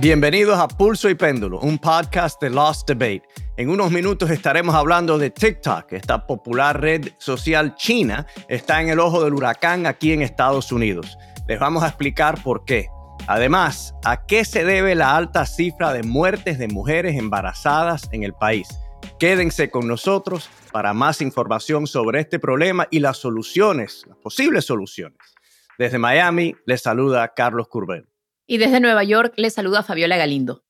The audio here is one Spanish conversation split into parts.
Bienvenidos a Pulso y Péndulo, un podcast de Lost Debate. En unos minutos estaremos hablando de TikTok, esta popular red social china está en el ojo del huracán aquí en Estados Unidos. Les vamos a explicar por qué. Además, ¿a qué se debe la alta cifra de muertes de mujeres embarazadas en el país? Quédense con nosotros para más información sobre este problema y las soluciones, las posibles soluciones. Desde Miami les saluda Carlos Curbel. Y desde Nueva York les saluda Fabiola Galindo.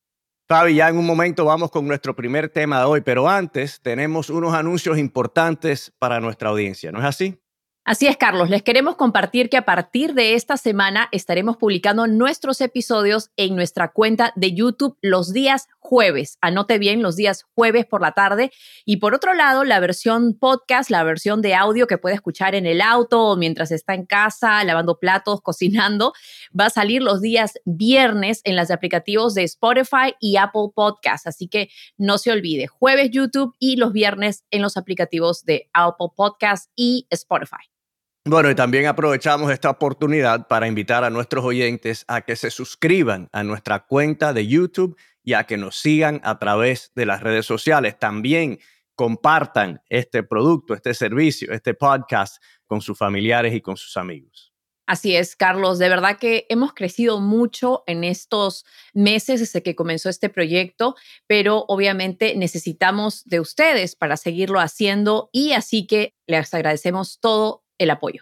Fabi, ya en un momento vamos con nuestro primer tema de hoy, pero antes tenemos unos anuncios importantes para nuestra audiencia, ¿no es así? Así es, Carlos. Les queremos compartir que a partir de esta semana estaremos publicando nuestros episodios en nuestra cuenta de YouTube los días jueves. Anote bien, los días jueves por la tarde. Y por otro lado, la versión podcast, la versión de audio que puede escuchar en el auto o mientras está en casa, lavando platos, cocinando, va a salir los días viernes en los aplicativos de Spotify y Apple Podcast. Así que no se olvide, jueves YouTube y los viernes en los aplicativos de Apple Podcast y Spotify. Bueno, y también aprovechamos esta oportunidad para invitar a nuestros oyentes a que se suscriban a nuestra cuenta de YouTube y a que nos sigan a través de las redes sociales. También compartan este producto, este servicio, este podcast con sus familiares y con sus amigos. Así es, Carlos. De verdad que hemos crecido mucho en estos meses desde que comenzó este proyecto, pero obviamente necesitamos de ustedes para seguirlo haciendo y así que les agradecemos todo el apoyo.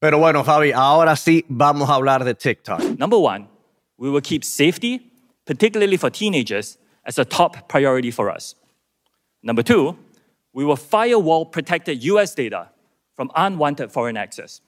Pero bueno, Fabi, ahora sí vamos a hablar de TikTok. Number one, we will keep safety, particularly for teenagers, as a top priority for us. Number two, we will firewall protected US data from unwanted foreign access.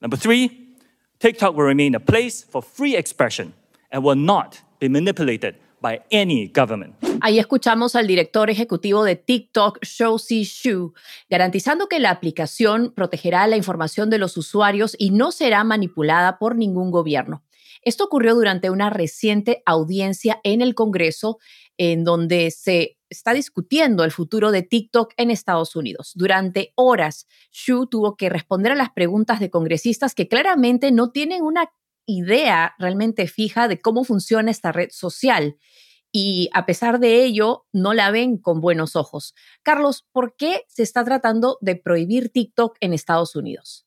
Number three, TikTok will remain a place for free expression and will not be manipulated by any government. Ahí escuchamos al director ejecutivo de TikTok, Shou Shu, garantizando que la aplicación protegerá la información de los usuarios y no será manipulada por ningún gobierno. Esto ocurrió durante una reciente audiencia en el Congreso en donde se está discutiendo el futuro de TikTok en Estados Unidos. Durante horas, Xu tuvo que responder a las preguntas de congresistas que claramente no tienen una idea realmente fija de cómo funciona esta red social y a pesar de ello no la ven con buenos ojos. Carlos, ¿por qué se está tratando de prohibir TikTok en Estados Unidos?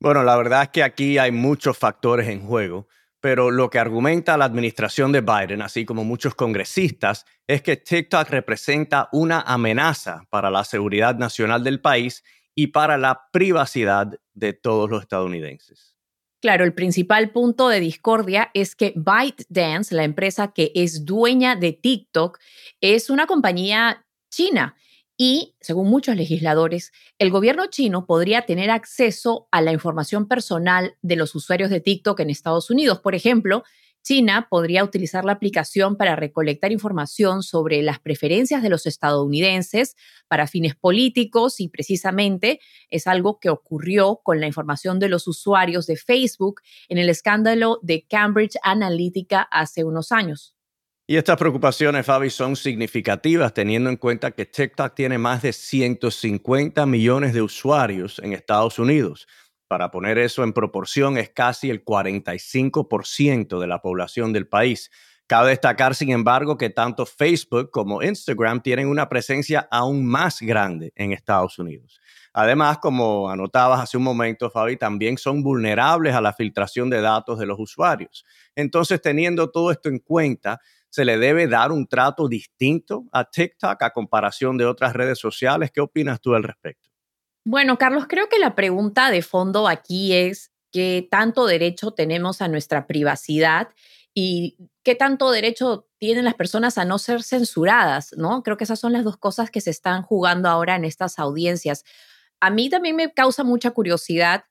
Bueno, la verdad es que aquí hay muchos factores en juego, pero lo que argumenta la administración de Biden, así como muchos congresistas, es que TikTok representa una amenaza para la seguridad nacional del país y para la privacidad de todos los estadounidenses. Claro, el principal punto de discordia es que ByteDance, la empresa que es dueña de TikTok, es una compañía china y, según muchos legisladores, el gobierno chino podría tener acceso a la información personal de los usuarios de TikTok en Estados Unidos. Por ejemplo, China podría utilizar la aplicación para recolectar información sobre las preferencias de los estadounidenses para fines políticos y precisamente es algo que ocurrió con la información de los usuarios de Facebook en el escándalo de Cambridge Analytica hace unos años. Y estas preocupaciones, Fabi, son significativas teniendo en cuenta que TikTok tiene más de 150 millones de usuarios en Estados Unidos para poner eso en proporción, es casi el 45% de la población del país. Cabe destacar, sin embargo, que tanto Facebook como Instagram tienen una presencia aún más grande en Estados Unidos. Además, como anotabas hace un momento, Fabi, también son vulnerables a la filtración de datos de los usuarios. Entonces, teniendo todo esto en cuenta, ¿se le debe dar un trato distinto a TikTok a comparación de otras redes sociales? ¿Qué opinas tú al respecto? Bueno, Carlos, creo que la pregunta de fondo aquí es qué tanto derecho tenemos a nuestra privacidad y qué tanto derecho tienen las personas a no ser censuradas, ¿no? Creo que esas son las dos cosas que se están jugando ahora en estas audiencias. A mí también me causa mucha curiosidad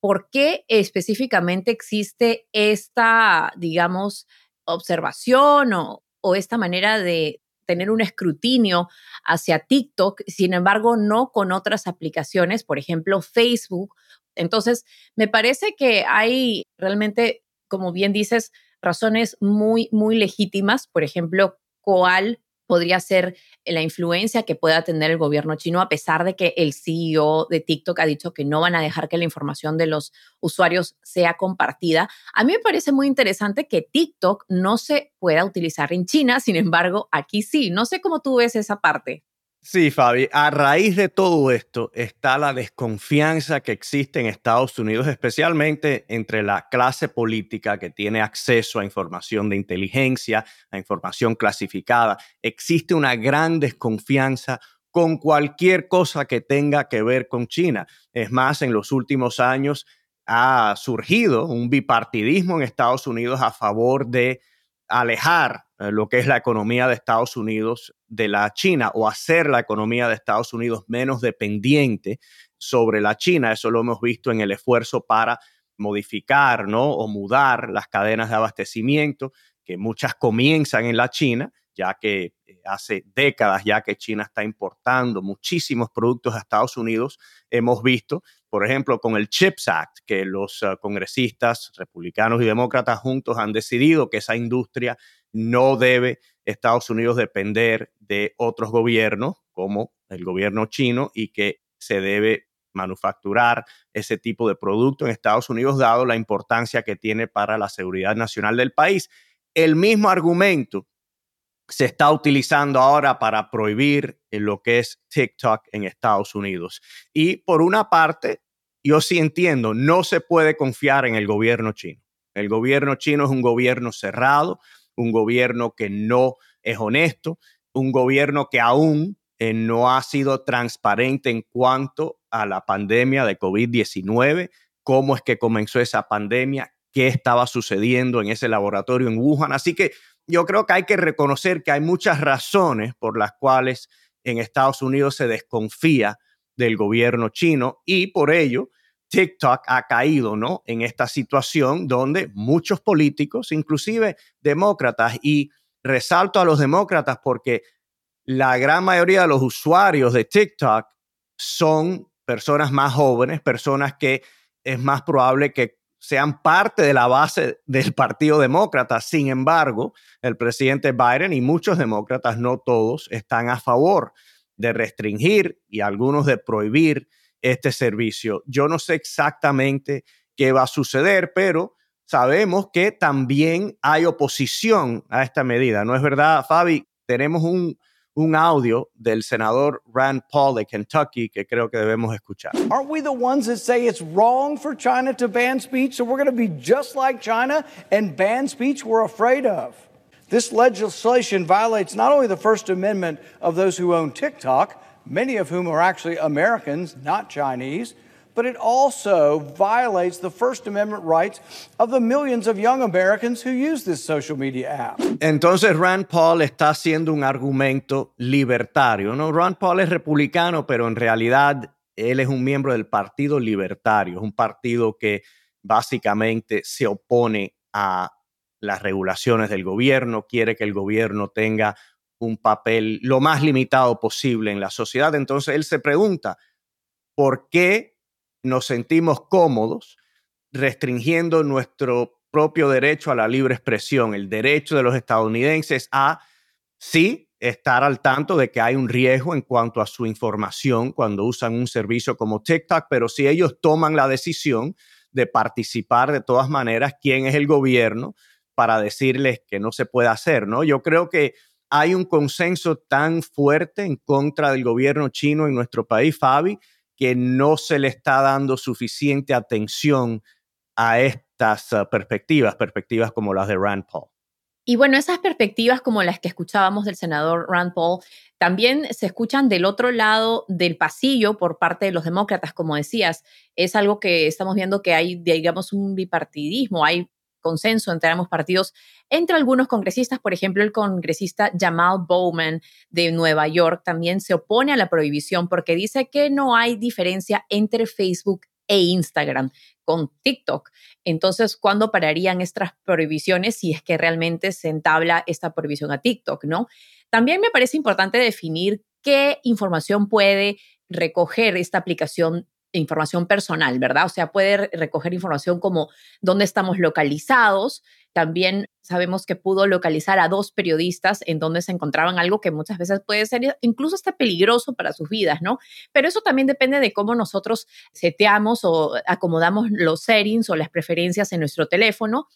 por qué específicamente existe esta, digamos, observación o, o esta manera de, tener un escrutinio hacia TikTok, sin embargo, no con otras aplicaciones, por ejemplo, Facebook. Entonces, me parece que hay realmente, como bien dices, razones muy, muy legítimas, por ejemplo, cuál podría ser la influencia que pueda tener el gobierno chino, a pesar de que el CEO de TikTok ha dicho que no van a dejar que la información de los usuarios sea compartida. A mí me parece muy interesante que TikTok no se pueda utilizar en China, sin embargo, aquí sí. No sé cómo tú ves esa parte. Sí, Fabi, a raíz de todo esto está la desconfianza que existe en Estados Unidos, especialmente entre la clase política que tiene acceso a información de inteligencia, a información clasificada. Existe una gran desconfianza con cualquier cosa que tenga que ver con China. Es más, en los últimos años ha surgido un bipartidismo en Estados Unidos a favor de alejar eh, lo que es la economía de Estados Unidos de la China o hacer la economía de Estados Unidos menos dependiente sobre la China. Eso lo hemos visto en el esfuerzo para modificar ¿no? o mudar las cadenas de abastecimiento, que muchas comienzan en la China, ya que eh, hace décadas ya que China está importando muchísimos productos a Estados Unidos. Hemos visto, por ejemplo, con el CHIPS Act, que los uh, congresistas republicanos y demócratas juntos han decidido que esa industria no debe Estados Unidos depender de otros gobiernos como el gobierno chino y que se debe manufacturar ese tipo de producto en Estados Unidos dado la importancia que tiene para la seguridad nacional del país. El mismo argumento se está utilizando ahora para prohibir lo que es TikTok en Estados Unidos. Y por una parte, yo sí entiendo, no se puede confiar en el gobierno chino. El gobierno chino es un gobierno cerrado, un gobierno que no es honesto, un gobierno que aún eh, no ha sido transparente en cuanto a la pandemia de COVID-19, cómo es que comenzó esa pandemia, qué estaba sucediendo en ese laboratorio en Wuhan. Así que yo creo que hay que reconocer que hay muchas razones por las cuales en Estados Unidos se desconfía del gobierno chino y por ello TikTok ha caído, ¿no? En esta situación donde muchos políticos, inclusive demócratas, y resalto a los demócratas porque la gran mayoría de los usuarios de TikTok son personas más jóvenes, personas que es más probable que sean parte de la base del Partido Demócrata. Sin embargo, el presidente Biden y muchos demócratas, no todos, están a favor de restringir y algunos de prohibir este servicio. Yo no sé exactamente qué va a suceder, pero sabemos que también hay oposición a esta medida. ¿No es verdad, Fabi? Tenemos un, un audio del senador Rand Paul de Kentucky que creo que debemos escuchar. Aren't we the ones that say it's wrong for China to ban speech, so we're going to be just like China and ban speech we're afraid of? This legislation violates not only the First Amendment of those who own TikTok, many of whom are actually Americans, not Chinese, but it also violates the First Amendment rights of the millions of young Americans who use this social media app. Entonces Rand Paul está haciendo un argumento libertario, ¿no? Rand Paul es republicano, pero en realidad él es un miembro del Partido Libertario, un partido que básicamente se opone a las regulaciones del gobierno, quiere que el gobierno tenga un papel lo más limitado posible en la sociedad. Entonces él se pregunta, ¿por qué nos sentimos cómodos restringiendo nuestro propio derecho a la libre expresión, el derecho de los estadounidenses a, sí, estar al tanto de que hay un riesgo en cuanto a su información cuando usan un servicio como TikTok, pero si ellos toman la decisión de participar de todas maneras, ¿quién es el gobierno para decirles que no se puede hacer? ¿no? Yo creo que hay un consenso tan fuerte en contra del gobierno chino en nuestro país, Fabi, que no se le está dando suficiente atención a estas uh, perspectivas, perspectivas como las de Rand Paul. Y bueno, esas perspectivas como las que escuchábamos del senador Rand Paul también se escuchan del otro lado del pasillo por parte de los demócratas, como decías. Es algo que estamos viendo que hay, digamos, un bipartidismo, hay consenso entre ambos partidos, entre algunos congresistas, por ejemplo, el congresista Jamal Bowman de Nueva York también se opone a la prohibición porque dice que no hay diferencia entre Facebook e Instagram con TikTok. Entonces, ¿cuándo pararían estas prohibiciones si es que realmente se entabla esta prohibición a TikTok, no? También me parece importante definir qué información puede recoger esta aplicación información personal, ¿verdad? O sea, puede recoger información como dónde estamos localizados, También sabemos que pudo localizar a dos periodistas en donde se encontraban algo que muchas veces puede ser incluso hasta peligroso para sus vidas, ¿no? Pero eso también depende de cómo nosotros seteamos o acomodamos los settings o las preferencias en nuestro teléfono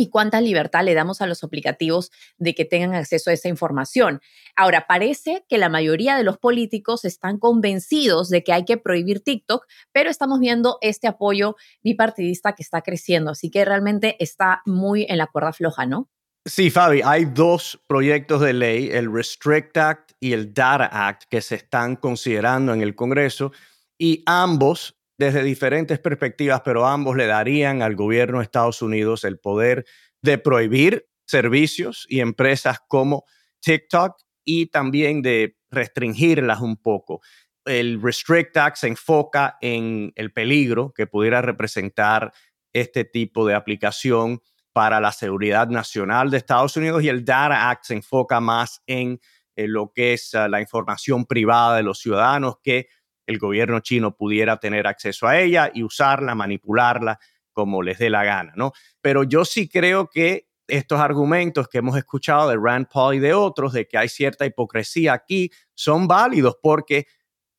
y cuánta libertad le damos a los aplicativos de que tengan acceso a esa información. Ahora, parece que la mayoría de los políticos están convencidos de que hay que prohibir TikTok, pero estamos viendo este apoyo bipartidista que está creciendo, así que realmente está muy en la cuerda floja, ¿no? Sí, Fabi, hay dos proyectos de ley, el Restrict Act y el Data Act, que se están considerando en el Congreso y ambos desde diferentes perspectivas, pero ambos le darían al gobierno de Estados Unidos el poder de prohibir servicios y empresas como TikTok y también de restringirlas un poco. El Restrict Act se enfoca en el peligro que pudiera representar este tipo de aplicación para la seguridad nacional de Estados Unidos y el Data Act se enfoca más en, lo que es ah, la información privada de los ciudadanos que el gobierno chino pudiera tener acceso a ella y usarla, manipularla como les dé la gana, ¿no? Pero yo sí creo que estos argumentos que hemos escuchado de Rand Paul y de otros de que hay cierta hipocresía aquí son válidos porque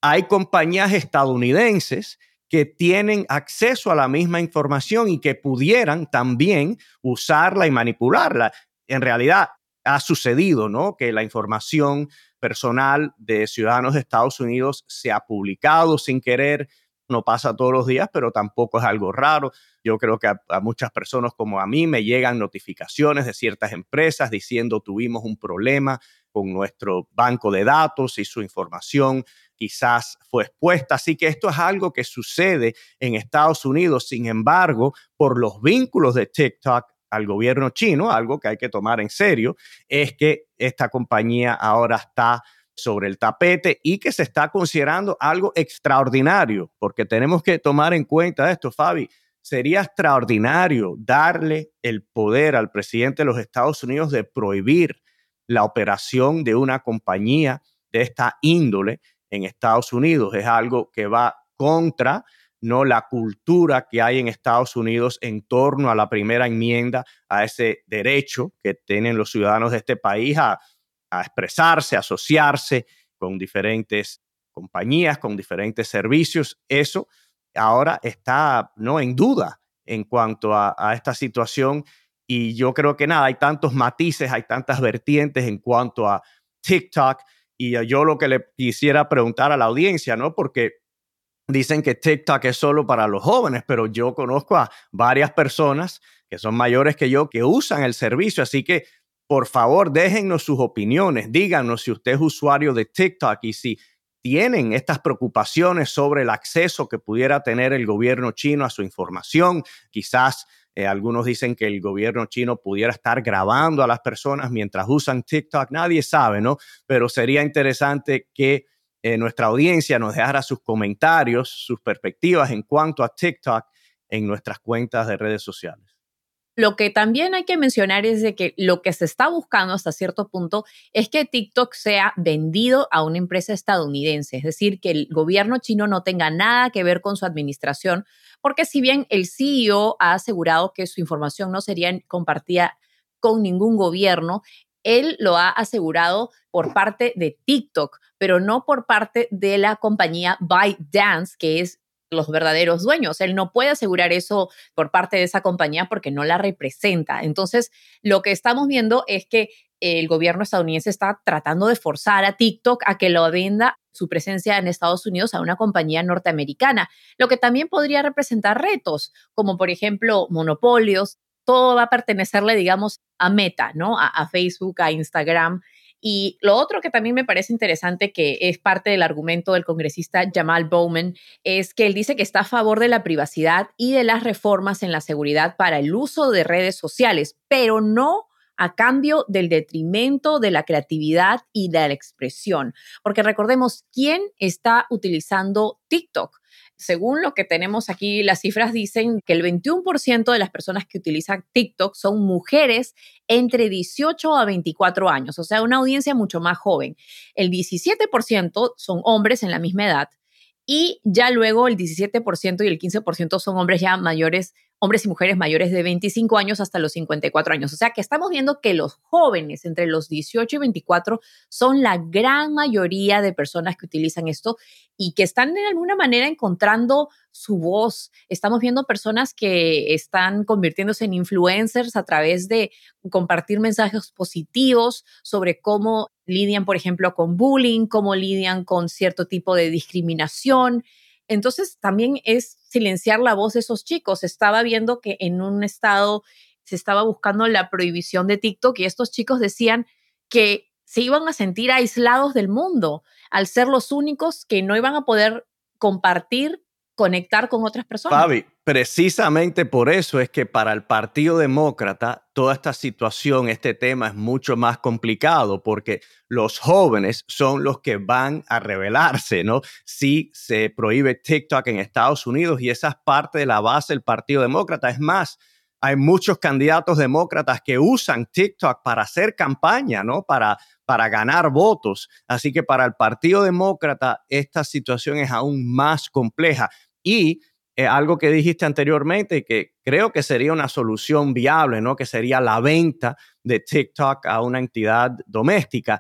hay compañías estadounidenses que tienen acceso a la misma información y que pudieran también usarla y manipularla. En realidad ha sucedido, ¿no? Que la información personal de ciudadanos de Estados Unidos se ha publicado sin querer. No pasa todos los días, pero tampoco es algo raro. Yo creo que a, muchas personas como a mí me llegan notificaciones de ciertas empresas diciendo tuvimos un problema con nuestro banco de datos y su información quizás fue expuesta. Así que esto es algo que sucede en Estados Unidos. Sin embargo, por los vínculos de TikTok al gobierno chino, algo que hay que tomar en serio, es que esta compañía ahora está sobre el tapete y que se está considerando algo extraordinario, porque tenemos que tomar en cuenta esto, Fabi. Sería extraordinario darle el poder al presidente de los Estados Unidos de prohibir la operación de una compañía de esta índole en Estados Unidos. Es algo que va contra no la cultura que hay en Estados Unidos en torno a la primera enmienda, a ese derecho que tienen los ciudadanos de este país a, expresarse, asociarse con diferentes compañías, con diferentes servicios. Eso ahora está no en duda en cuanto a, a, esta situación y yo creo que nada, hay tantos matices, hay tantas vertientes en cuanto a TikTok y yo lo que le quisiera preguntar a la audiencia, ¿no? Porque dicen que TikTok es solo para los jóvenes, pero yo conozco a varias personas que son mayores que yo que usan el servicio, así que por favor déjennos sus opiniones, díganos si usted es usuario de TikTok y si tienen estas preocupaciones sobre el acceso que pudiera tener el gobierno chino a su información. Quizás eh, algunos dicen que el gobierno chino pudiera estar grabando a las personas mientras usan TikTok. Nadie sabe, ¿no? Pero sería interesante que eh, nuestra audiencia nos dejara sus comentarios, sus perspectivas en cuanto a TikTok en nuestras cuentas de redes sociales. Lo que también hay que mencionar es de que lo que se está buscando hasta cierto punto es que TikTok sea vendido a una empresa estadounidense, es decir, que el gobierno chino no tenga nada que ver con su administración, porque si bien el CEO ha asegurado que su información no sería compartida con ningún gobierno, él lo ha asegurado por parte de TikTok, pero no por parte de la compañía ByteDance, que es los verdaderos dueños. Él no puede asegurar eso por parte de esa compañía porque no la representa. Entonces, lo que estamos viendo es que el gobierno estadounidense está tratando de forzar a TikTok a que lo venda su presencia en Estados Unidos a una compañía norteamericana, lo que también podría representar retos, como por ejemplo monopolios, todo va a pertenecerle, digamos, a Meta, ¿no? A, Facebook, a Instagram. Y lo otro que también me parece interesante, que es parte del argumento del congresista Jamal Bowman, es que él dice que está a favor de la privacidad y de las reformas en la seguridad para el uso de redes sociales, pero no a cambio del detrimento de la creatividad y de la expresión. Porque recordemos, ¿quién está utilizando TikTok? según lo que tenemos aquí, las cifras dicen que el 21% de las personas que utilizan TikTok son mujeres entre 18 a 24 años, o sea, una audiencia mucho más joven. El 17% son hombres en la misma edad y ya luego el 17% y el 15% son hombres ya mayores hombres y mujeres mayores de 25 años hasta los 54 años. O sea que estamos viendo que los jóvenes entre los 18 y 24 son la gran mayoría de personas que utilizan esto y que están de alguna manera encontrando su voz. Estamos viendo personas que están convirtiéndose en influencers a través de compartir mensajes positivos sobre cómo lidian, por ejemplo, con bullying, cómo lidian con cierto tipo de discriminación. Entonces, también es silenciar la voz de esos chicos. Estaba viendo que en un estado se estaba buscando la prohibición de TikTok y estos chicos decían que se iban a sentir aislados del mundo al ser los únicos que no iban a poder compartir conectar con otras personas. Precisamente por eso es que para el Partido Demócrata toda esta situación, este tema es mucho más complicado porque los jóvenes son los que van a rebelarse, ¿no? Si se prohíbe TikTok en Estados Unidos y esa es parte de la base del Partido Demócrata. Es más, hay muchos candidatos demócratas que usan TikTok para hacer campaña, ¿no? Para, para ganar votos. Así que para el Partido Demócrata esta situación es aún más compleja. Y eh, algo que dijiste anteriormente, que creo que sería una solución viable, ¿no? Que sería la venta de TikTok a una entidad doméstica.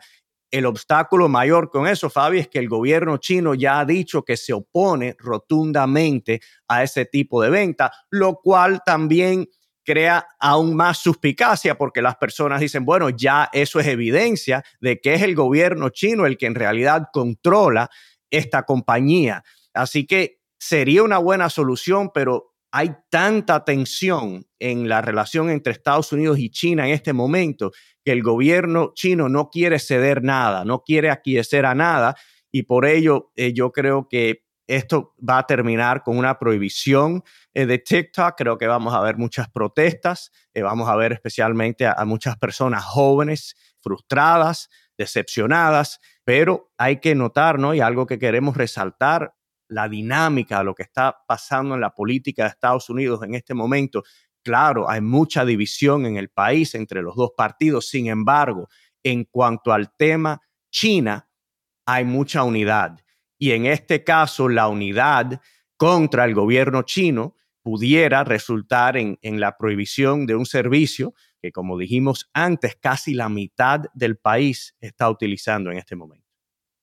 El obstáculo mayor con eso, Fabi, es que el gobierno chino ya ha dicho que se opone rotundamente a ese tipo de venta, lo cual también crea aún más suspicacia porque las personas dicen, bueno, ya eso es evidencia de que es el gobierno chino el que en realidad controla esta compañía. Así que sería una buena solución, pero hay tanta tensión en la relación entre Estados Unidos y China en este momento que el gobierno chino no quiere ceder nada, no quiere aquiescer a nada y por ello eh, yo creo que esto va a terminar con una prohibición eh, de TikTok. Creo que vamos a ver muchas protestas, eh, vamos a ver especialmente a, a muchas personas jóvenes frustradas, decepcionadas, pero hay que notar, ¿no? Y algo que queremos resaltar, la dinámica de lo que está pasando en la política de Estados Unidos en este momento. Claro, hay mucha división en el país entre los dos partidos. Sin embargo, en cuanto al tema China, hay mucha unidad. Y en este caso, la unidad contra el gobierno chino pudiera resultar en, en la prohibición de un servicio que, como dijimos antes, casi la mitad del país está utilizando en este momento.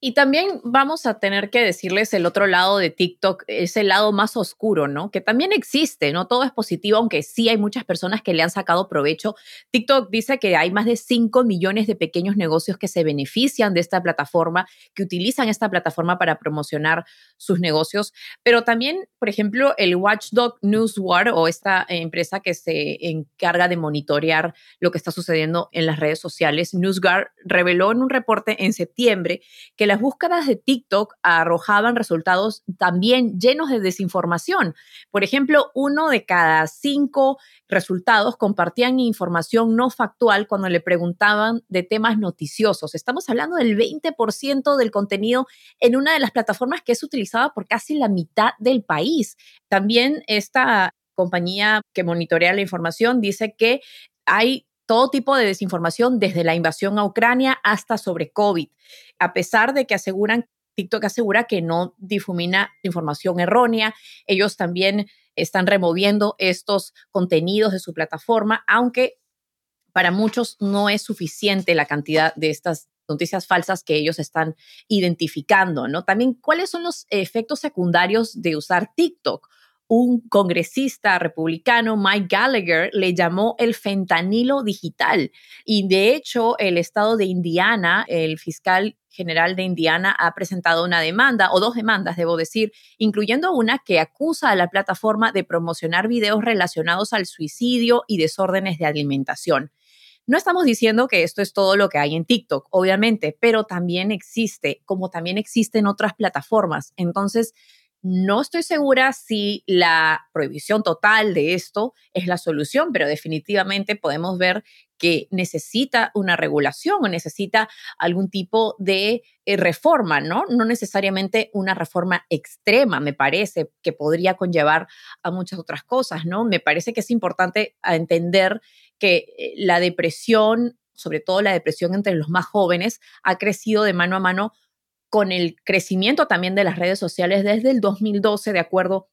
Y también vamos a tener que decirles el otro lado de TikTok, ese lado más oscuro, ¿no? Que también existe, no todo es positivo, aunque sí hay muchas personas que le han sacado provecho. TikTok dice que hay más de 5 millones de pequeños negocios que se benefician de esta plataforma, que utilizan esta plataforma para promocionar sus negocios, pero también, por ejemplo, el Watchdog Newswire o esta empresa que se encarga de monitorear lo que está sucediendo en las redes sociales, NewsGuard, reveló en un reporte en septiembre que las búsquedas de TikTok arrojaban resultados también llenos de desinformación. Por ejemplo, uno de cada cinco resultados compartían información no factual cuando le preguntaban de temas noticiosos. Estamos hablando del 20% del contenido en una de las plataformas que es utilizada por casi la mitad del país. También esta compañía que monitorea la información dice que hay todo tipo de desinformación desde la invasión a Ucrania hasta sobre COVID, a pesar de que aseguran, TikTok asegura que no difumina información errónea, ellos también están removiendo estos contenidos de su plataforma, aunque para muchos no es suficiente la cantidad de estas noticias falsas que ellos están identificando, ¿no? También, ¿cuáles son los efectos secundarios de usar TikTok? Un congresista republicano, Mike Gallagher, le llamó el fentanilo digital. Y de hecho, el estado de Indiana, el fiscal general de Indiana ha presentado una demanda, o dos demandas, debo decir, incluyendo una que acusa a la plataforma de promocionar videos relacionados al suicidio y desórdenes de alimentación. No estamos diciendo que esto es todo lo que hay en TikTok, obviamente, pero también existe, como también existen otras plataformas. Entonces, no estoy segura si la prohibición total de esto es la solución, pero definitivamente podemos ver que necesita una regulación o necesita algún tipo de eh, reforma, ¿no? No necesariamente una reforma extrema, me parece, que podría conllevar a muchas otras cosas, ¿no? Me parece que es importante entender que eh, la depresión, sobre todo la depresión entre los más jóvenes, ha crecido de mano a mano con el crecimiento también de las redes sociales desde el 2012, de acuerdo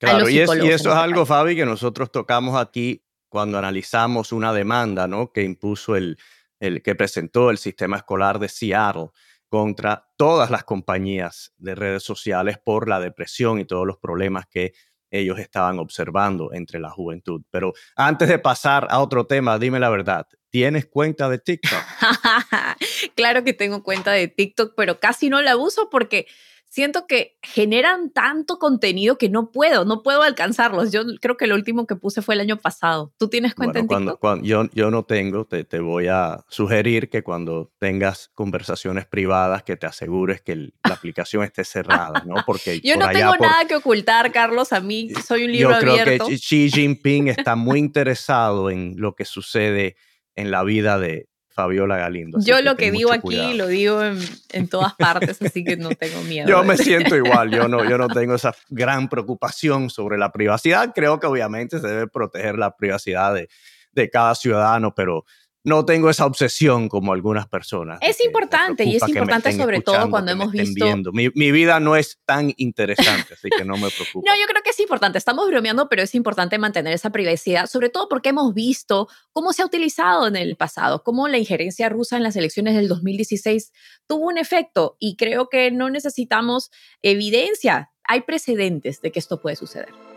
Claro, y, eso es algo, Fabi, que nosotros tocamos aquí cuando analizamos una demanda ¿no? que impuso el, el que presentó el sistema escolar de Seattle contra todas las compañías de redes sociales por la depresión y todos los problemas que ellos estaban observando entre la juventud. Pero antes de pasar a otro tema, dime la verdad, ¿tienes cuenta de TikTok? claro que tengo cuenta de TikTok, pero casi no la uso porque siento que generan tanto contenido que no puedo, no puedo alcanzarlos. Yo creo que lo último que puse fue el año pasado. ¿Tú tienes cuenta en TikTok? Cuando, yo, yo no tengo, te, te, voy a sugerir que cuando tengas conversaciones privadas que te asegures que la aplicación esté cerrada, ¿no? Porque yo no tengo nada que ocultar, Carlos, a mí soy un libro abierto. Yo creo que Xi Jinping está muy interesado en lo que sucede en la vida de, Fabiola Galindo. Yo lo que digo aquí lo digo en, todas partes, así que no tengo miedo. yo me siento igual, yo no, yo no tengo esa gran preocupación sobre la privacidad. Creo que obviamente se debe proteger la privacidad de, de cada ciudadano, pero no tengo esa obsesión como algunas personas. Es importante y es importante sobre todo cuando hemos visto... Mi, mi, vida no es tan interesante, así que no me preocupa. No, yo creo que es importante. Estamos bromeando, pero es importante mantener esa privacidad, sobre todo porque hemos visto cómo se ha utilizado en el pasado, cómo la injerencia rusa en las elecciones del 2016 tuvo un efecto y creo que no necesitamos evidencia. Hay precedentes de que esto puede suceder.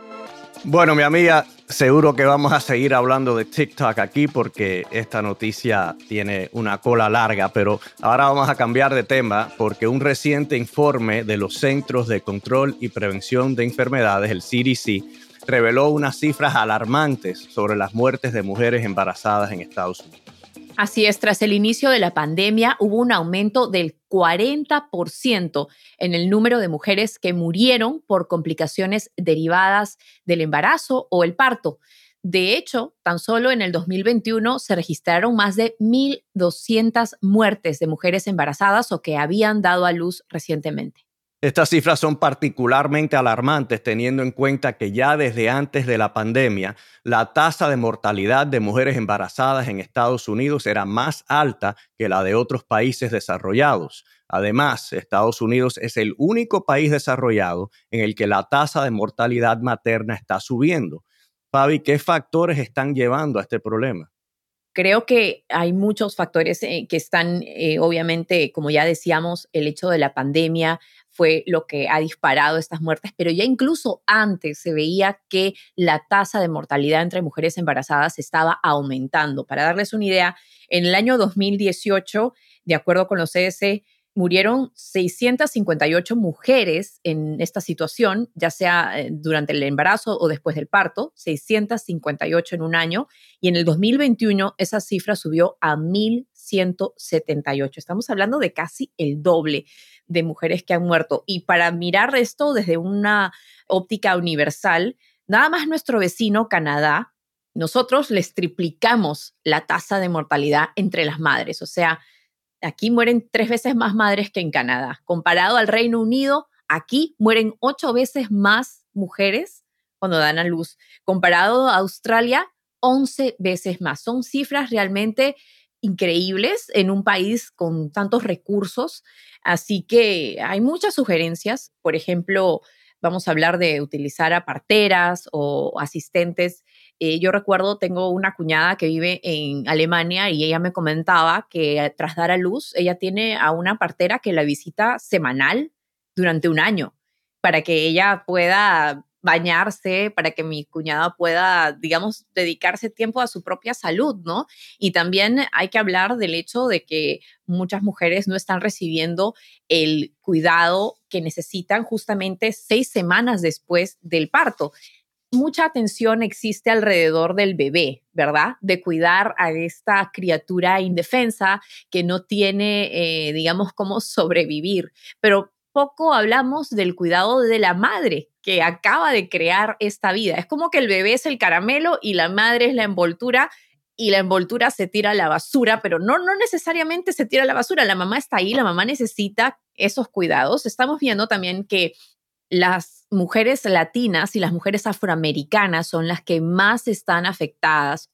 Bueno, mi amiga, seguro que vamos a seguir hablando de TikTok aquí porque esta noticia tiene una cola larga, pero ahora vamos a cambiar de tema porque un reciente informe de los Centros de Control y Prevención de Enfermedades, el CDC, reveló unas cifras alarmantes sobre las muertes de mujeres embarazadas en Estados Unidos. Así es, tras el inicio de la pandemia hubo un aumento del 40% en el número de mujeres que murieron por complicaciones derivadas del embarazo o el parto. De hecho, tan solo en el 2021 se registraron más de 1.200 muertes de mujeres embarazadas o que habían dado a luz recientemente. Estas cifras son particularmente alarmantes teniendo en cuenta que ya desde antes de la pandemia la tasa de mortalidad de mujeres embarazadas en Estados Unidos era más alta que la de otros países desarrollados. Además, Estados Unidos es el único país desarrollado en el que la tasa de mortalidad materna está subiendo. Fabi, ¿qué factores están llevando a este problema? Creo que hay muchos factores eh, que están, eh, obviamente, como ya decíamos, el hecho de la pandemia fue lo que ha disparado estas muertes, pero ya incluso antes se veía que la tasa de mortalidad entre mujeres embarazadas estaba aumentando. Para darles una idea, en el año 2018, de acuerdo con los CS, murieron 658 mujeres en esta situación, ya sea eh, durante el embarazo o después del parto, 658 en un año, y en el 2021 esa cifra subió a 1.178. Estamos hablando de casi el doble de mujeres que han muerto. Y para mirar esto desde una óptica universal, nada más nuestro vecino Canadá, nosotros les triplicamos la tasa de mortalidad entre las madres, o sea, Aquí mueren tres veces más madres que en Canadá. Comparado al Reino Unido, aquí mueren ocho veces más mujeres cuando dan a luz. Comparado a Australia, once veces más. Son cifras realmente increíbles en un país con tantos recursos. Así que hay muchas sugerencias. Por ejemplo, vamos a hablar de utilizar a parteras o asistentes eh, yo recuerdo, tengo una cuñada que vive en Alemania y ella me comentaba que tras dar a luz, ella tiene a una partera que la visita semanal durante un año para que ella pueda bañarse, para que mi cuñada pueda, digamos, dedicarse tiempo a su propia salud, ¿no? Y también hay que hablar del hecho de que muchas mujeres no están recibiendo el cuidado que necesitan justamente seis semanas después del parto mucha atención existe alrededor del bebé, ¿verdad? De cuidar a esta criatura indefensa que no tiene, eh, digamos, cómo sobrevivir. Pero poco hablamos del cuidado de la madre que acaba de crear esta vida. Es como que el bebé es el caramelo y la madre es la envoltura y la envoltura se tira a la basura, pero no, no necesariamente se tira a la basura. La mamá está ahí, la mamá necesita esos cuidados. Estamos viendo también que las mujeres latinas y las mujeres afroamericanas son las que más están afectadas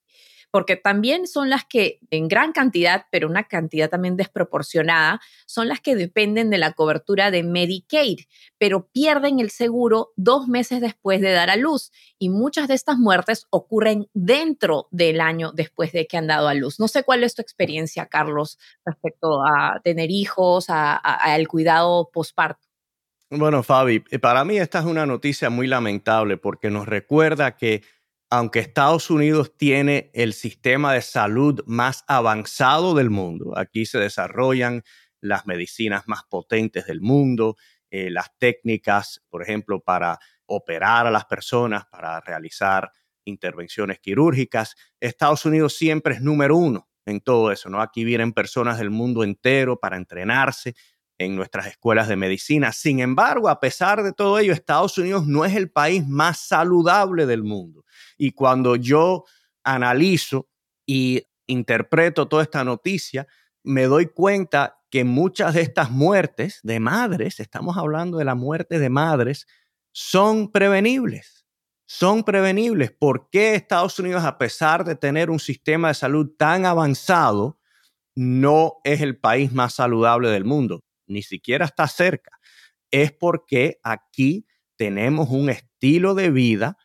porque también son las que en gran cantidad, pero una cantidad también desproporcionada, son las que dependen de la cobertura de Medicaid, pero pierden el seguro dos meses después de dar a luz y muchas de estas muertes ocurren dentro del año después de que han dado a luz. No sé cuál es tu experiencia, Carlos, respecto a tener hijos, al cuidado postparto. Bueno, Fabi, eh, para mí esta es una noticia muy lamentable porque nos recuerda que aunque Estados Unidos tiene el sistema de salud más avanzado del mundo, aquí se desarrollan las medicinas más potentes del mundo, eh, las técnicas, por ejemplo, para operar a las personas, para realizar intervenciones quirúrgicas. Estados Unidos siempre es número uno en todo eso, ¿no? Aquí vienen personas del mundo entero para entrenarse en nuestras escuelas de medicina. Sin embargo, a pesar de todo ello, Estados Unidos no es el país más saludable del mundo. Y cuando yo analizo y interpreto toda esta noticia, me doy cuenta que muchas de estas muertes de madres, estamos hablando de la muerte de madres, son prevenibles. Son prevenibles. ¿Por qué Estados Unidos, a pesar de tener un sistema de salud tan avanzado, no es el país más saludable del mundo? Ni siquiera está cerca. Es porque aquí tenemos un estilo de vida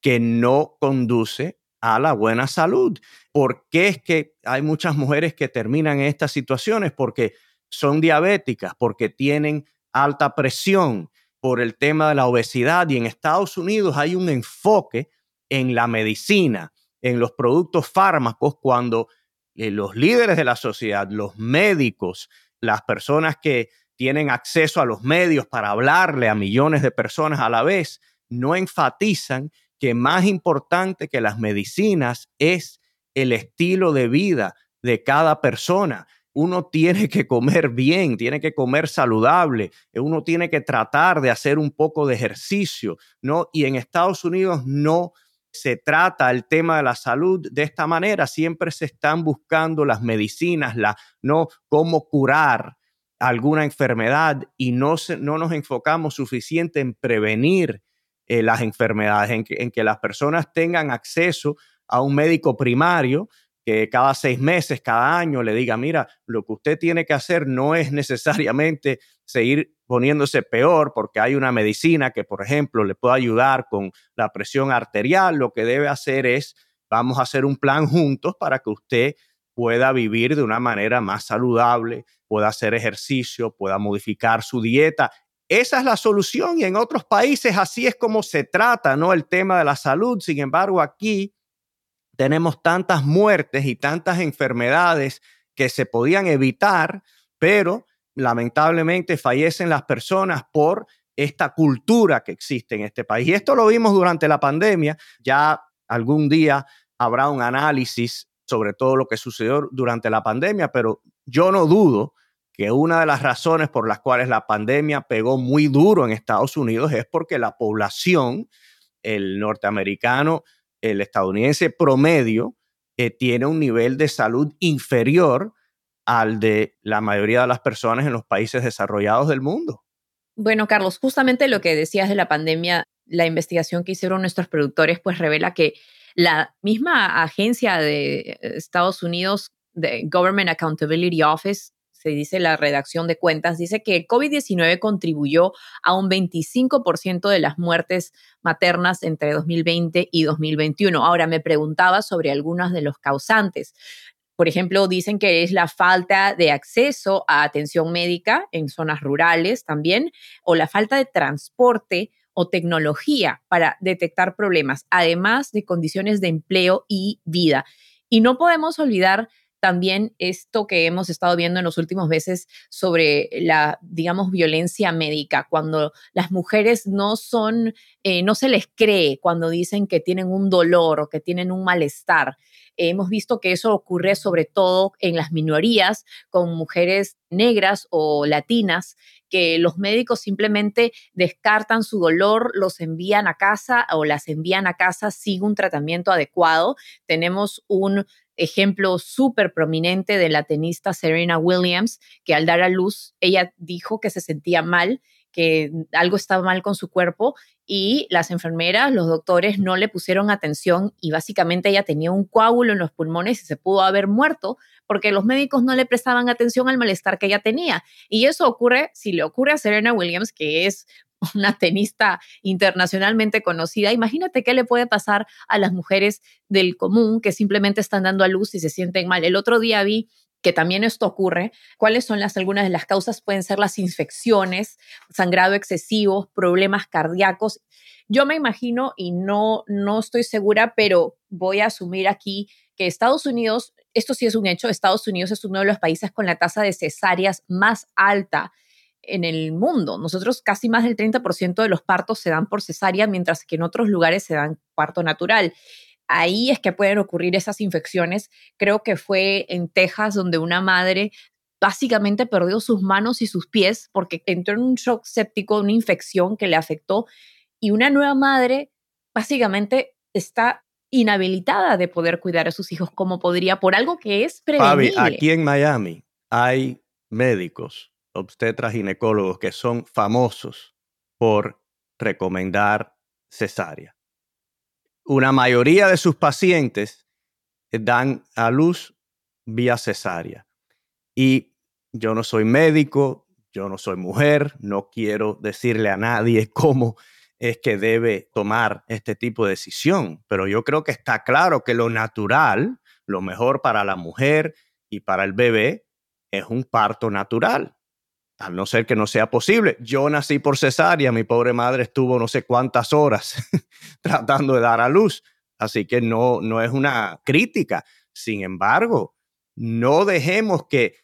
que no conduce a la buena salud. ¿Por qué es que hay muchas mujeres que terminan en estas situaciones? Porque son diabéticas, porque tienen alta presión por el tema de la obesidad y en Estados Unidos hay un enfoque en la medicina, en los productos fármacos, cuando eh, los líderes de la sociedad, los médicos, las personas que tienen acceso a los medios para hablarle a millones de personas a la vez, no enfatizan que más importante que las medicinas es el estilo de vida de cada persona. Uno tiene que comer bien, tiene que comer saludable, uno tiene que tratar de hacer un poco de ejercicio, ¿no? Y en Estados Unidos no se trata el tema de la salud de esta manera, siempre se están buscando las medicinas, la, no cómo curar alguna enfermedad y no, no nos enfocamos suficiente en prevenir eh, las enfermedades, en que, en que las personas tengan acceso a un médico primario cada seis meses, cada año le diga, mira, lo que usted tiene que hacer no es necesariamente seguir poniéndose peor porque hay una medicina que, por ejemplo, le puede ayudar con la presión arterial. Lo que debe hacer es, vamos a hacer un plan juntos para que usted pueda vivir de una manera más saludable, pueda hacer ejercicio, pueda modificar su dieta esa es la solución y en otros países así es como se trata, ¿no? El tema de la salud. Sin embargo, aquí tenemos tantas muertes y tantas enfermedades que se podían evitar, pero lamentablemente fallecen las personas por esta cultura que existe en este país. Y esto lo vimos durante la pandemia. Ya algún día habrá un análisis sobre todo lo que sucedió durante la pandemia, pero yo no dudo que una de las razones por las cuales la pandemia pegó muy duro en Estados Unidos es porque la población, el norteamericano, el estadounidense promedio, eh, tiene un nivel de salud inferior al de la mayoría de las personas en los países desarrollados del mundo. Bueno, Carlos, justamente lo que decías de la pandemia, la investigación que hicieron nuestros productores, pues revela que la misma agencia de Estados Unidos, de Government Accountability Office, se dice la redacción de cuentas, dice que el COVID-19 contribuyó a un 25% de las muertes maternas entre 2020 y 2021. Ahora me preguntaba sobre algunos de los causantes. Por ejemplo, dicen que es la falta de acceso a atención médica en zonas rurales también, o la falta de transporte o tecnología para detectar problemas, además de condiciones de empleo y vida. Y no podemos olvidar también esto que hemos estado viendo en los últimos meses sobre la, digamos, violencia médica, cuando las mujeres no son, eh, no se les cree cuando dicen que tienen un dolor o que tienen un malestar. Hemos visto que eso ocurre sobre todo en las minorías, con mujeres negras o latinas, que los médicos simplemente descartan su dolor, los envían a casa o las envían a casa sin un tratamiento adecuado. Tenemos un ejemplo súper prominente de la tenista Serena Williams, que al dar a luz, ella dijo que se sentía mal que algo estaba mal con su cuerpo y las enfermeras, los doctores no le pusieron atención y básicamente ella tenía un coágulo en los pulmones y se pudo haber muerto porque los médicos no le prestaban atención al malestar que ella tenía. Y eso ocurre, si le ocurre a Serena Williams, que es una tenista internacionalmente conocida, imagínate qué le puede pasar a las mujeres del común que simplemente están dando a luz y se sienten mal. El otro día vi que también esto ocurre, cuáles son las algunas de las causas pueden ser las infecciones, sangrado excesivo, problemas cardíacos. Yo me imagino y no no estoy segura, pero voy a asumir aquí que Estados Unidos, esto sí es un hecho, Estados Unidos es uno de los países con la tasa de cesáreas más alta en el mundo. Nosotros casi más del 30% de los partos se dan por cesárea, mientras que en otros lugares se dan parto natural ahí es que pueden ocurrir esas infecciones. Creo que fue en Texas donde una madre básicamente perdió sus manos y sus pies porque entró en un shock séptico, una infección que le afectó y una nueva madre básicamente está inhabilitada de poder cuidar a sus hijos como podría por algo que es prevenible. Fabi, aquí en Miami hay médicos, obstetras, ginecólogos que son famosos por recomendar cesárea una mayoría de sus pacientes dan a luz vía cesárea. Y yo no soy médico, yo no soy mujer, no quiero decirle a nadie cómo es que debe tomar este tipo de decisión, pero yo creo que está claro que lo natural, lo mejor para la mujer y para el bebé es un parto natural a no ser que no sea posible. Yo nací por cesárea, mi pobre madre estuvo no sé cuántas horas tratando de dar a luz, así que no, no es una crítica. Sin embargo, no dejemos que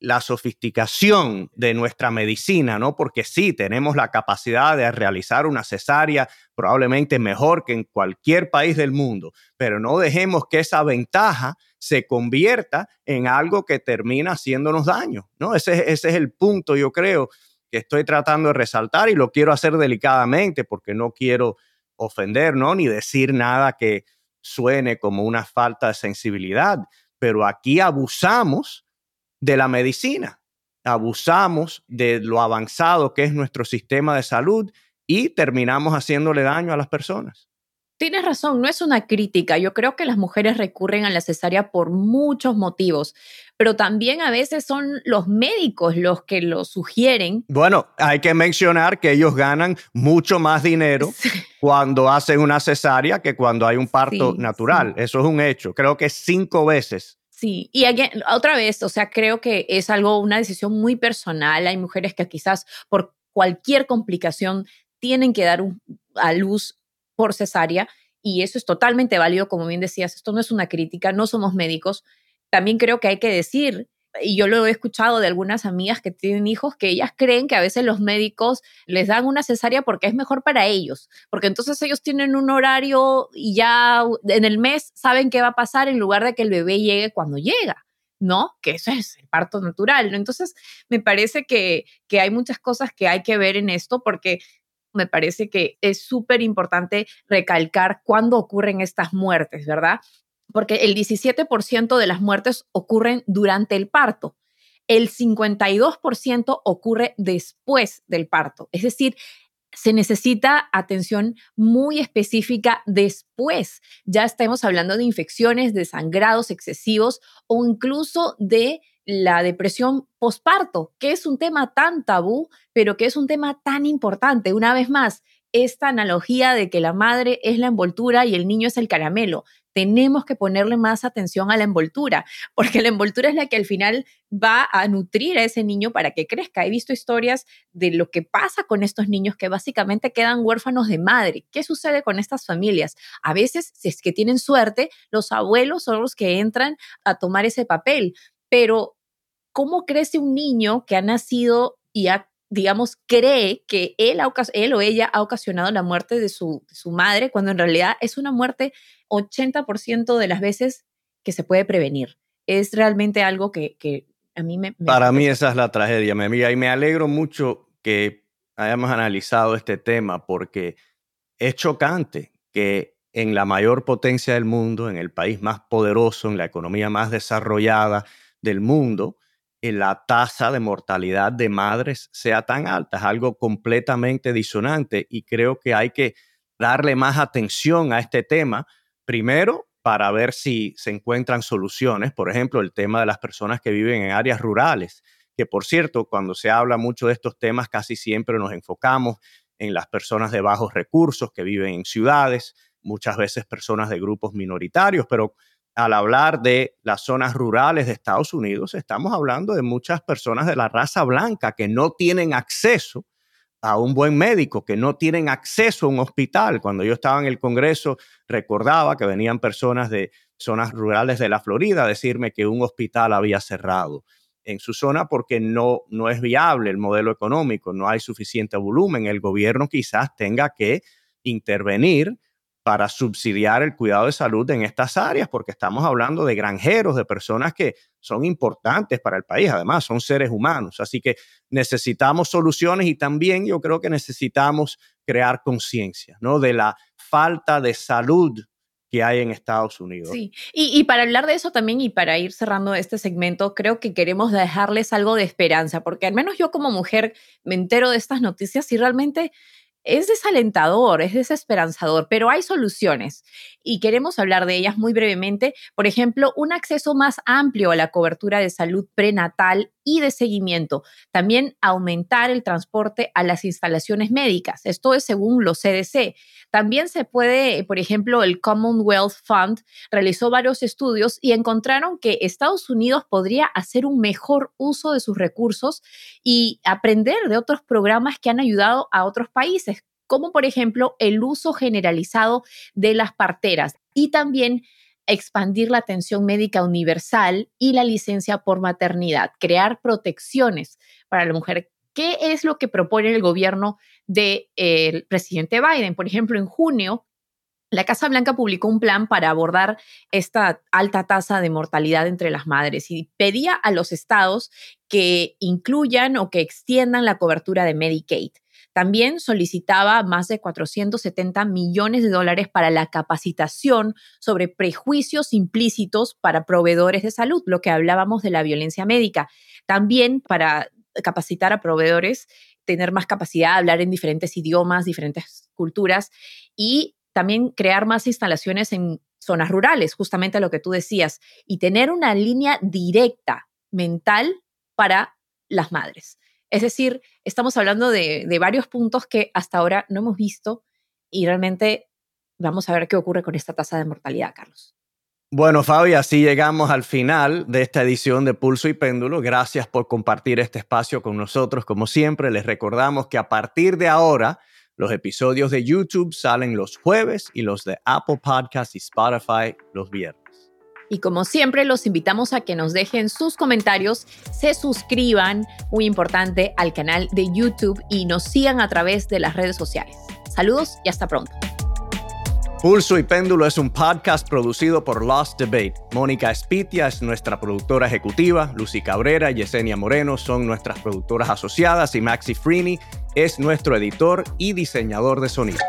la sofisticación de nuestra medicina, ¿no? Porque sí, tenemos la capacidad de realizar una cesárea probablemente mejor que en cualquier país del mundo, pero no dejemos que esa ventaja se convierta en algo que termina haciéndonos daño, ¿no? Ese, ese es el punto, yo creo, que estoy tratando de resaltar y lo quiero hacer delicadamente porque no quiero ofender, ¿no? Ni decir nada que suene como una falta de sensibilidad, pero aquí abusamos de la medicina. Abusamos de lo avanzado que es nuestro sistema de salud y terminamos haciéndole daño a las personas. Tienes razón, no es una crítica. Yo creo que las mujeres recurren a la cesárea por muchos motivos, pero también a veces son los médicos los que lo sugieren. Bueno, hay que mencionar que ellos ganan mucho más dinero cuando hacen una cesárea que cuando hay un parto natural. Eso es un hecho. Creo que cinco veces Sí, y otra vez, o sea, creo que es algo, una decisión muy personal. Hay mujeres que quizás por cualquier complicación tienen que dar a luz por cesárea y eso es totalmente válido, como bien decías, esto no es una crítica, no somos médicos. También creo que hay que decir y yo lo he escuchado de algunas amigas que tienen hijos que ellas creen que a veces los médicos les dan una cesárea porque es mejor para ellos, porque entonces ellos tienen un horario y ya en el mes saben qué va a pasar en lugar de que el bebé llegue cuando llega. ¿no? Que eso es el parto natural. Entonces, me parece que, que hay muchas cosas que hay que ver en esto porque me parece que es súper importante recalcar cuándo ocurren estas muertes, ¿verdad? porque el 17% de las muertes ocurren durante el parto. El 52% ocurre después del parto. Es decir, se necesita atención muy específica después. Ya estamos hablando de infecciones, de sangrados excesivos o incluso de la depresión posparto, que es un tema tan tabú, pero que es un tema tan importante. Una vez más, esta analogía de que la madre es la envoltura y el niño es el caramelo tenemos que ponerle más atención a la envoltura, porque la envoltura es la que al final va a nutrir a ese niño para que crezca. He visto historias de lo que pasa con estos niños que básicamente quedan huérfanos de madre. ¿Qué sucede con estas familias? A veces, si es que tienen suerte, los abuelos son los que entran a tomar ese papel, pero ¿cómo crece un niño que ha nacido y ha digamos, cree que él, él o ella ha ocasionado la muerte de su, su madre, cuando en realidad es una muerte 80% de las veces que se puede prevenir. Es realmente algo que, que a mí me... Para mí esa es la tragedia, mi amiga, y me alegro mucho que hayamos analizado este tema porque es chocante que en la mayor potencia del mundo, en el país más poderoso, en la economía más desarrollada del mundo, la tasa de mortalidad de madres sea tan alta. Es algo completamente disonante y creo que hay que darle más atención a este tema. Primero, para ver si se encuentran soluciones. Por ejemplo, el tema de las personas que viven en áreas rurales, que por cierto, cuando se habla mucho de estos temas, casi siempre nos enfocamos en las personas de bajos recursos que viven en ciudades, muchas veces personas de grupos minoritarios, pero al hablar de las zonas rurales de Estados Unidos, estamos hablando de muchas personas de la raza blanca que no tienen acceso a un buen médico, que no tienen acceso a un hospital. Cuando yo estaba en el Congreso, recordaba que venían personas de zonas rurales de la Florida a decirme que un hospital había cerrado en su zona porque no, no es viable el modelo económico, no hay suficiente volumen. El gobierno quizás tenga que intervenir para subsidiar el cuidado de salud en estas áreas, porque estamos hablando de granjeros, de personas que son importantes para el país, además son seres humanos. Así que necesitamos soluciones y también yo creo que necesitamos crear conciencia, ¿no? De la falta de salud que hay en Estados Unidos. Sí, y, y, para hablar de eso también y para ir cerrando este segmento, creo que queremos dejarles algo de esperanza, porque al menos yo como mujer me entero de estas noticias y realmente es desalentador, es desesperanzador, pero hay soluciones y queremos hablar de ellas muy brevemente. Por ejemplo, un acceso más amplio a la cobertura de salud prenatal y de seguimiento. También aumentar el transporte a las instalaciones médicas. Esto es según los CDC. También se puede, por ejemplo, el Commonwealth Fund realizó varios estudios y encontraron que Estados Unidos podría hacer un mejor uso de sus recursos y aprender de otros programas que han ayudado a otros países, como por ejemplo el uso generalizado de las parteras y también expandir la atención médica universal y la licencia por maternidad, crear protecciones para la mujer. ¿Qué es lo que propone el gobierno del presidente Biden? Por ejemplo, en junio, la Casa Blanca publicó un plan para abordar esta alta tasa de mortalidad entre las madres y pedía a los estados que incluyan o que extiendan la cobertura de Medicaid. También solicitaba más de 470 millones de dólares para la capacitación sobre prejuicios implícitos para proveedores de salud, lo que hablábamos de la violencia médica. También para capacitar a proveedores, tener más capacidad de hablar en diferentes idiomas, diferentes culturas y también crear más instalaciones en zonas rurales, justamente lo que tú decías, y tener una línea directa mental para las madres. Es decir, estamos hablando de, varios puntos que hasta ahora no hemos visto y realmente vamos a ver qué ocurre con esta tasa de mortalidad, Carlos. Bueno, Fabi, así llegamos al final de esta edición de Pulso y Péndulo. Gracias por compartir este espacio con nosotros. Como siempre, les recordamos que a partir de ahora, los episodios de YouTube salen los jueves y los de Apple Podcasts y Spotify los viernes. Y como siempre, los invitamos a que nos dejen sus comentarios, se suscriban, muy importante, al canal de YouTube y nos sigan a través de las redes sociales. Saludos y hasta pronto. Pulso y Péndulo es un podcast producido por Lost Debate. Mónica Espitia es nuestra productora ejecutiva, Lucy Cabrera y Yesenia Moreno son nuestras productoras asociadas y Maxi Freeney es nuestro editor y diseñador de sonido.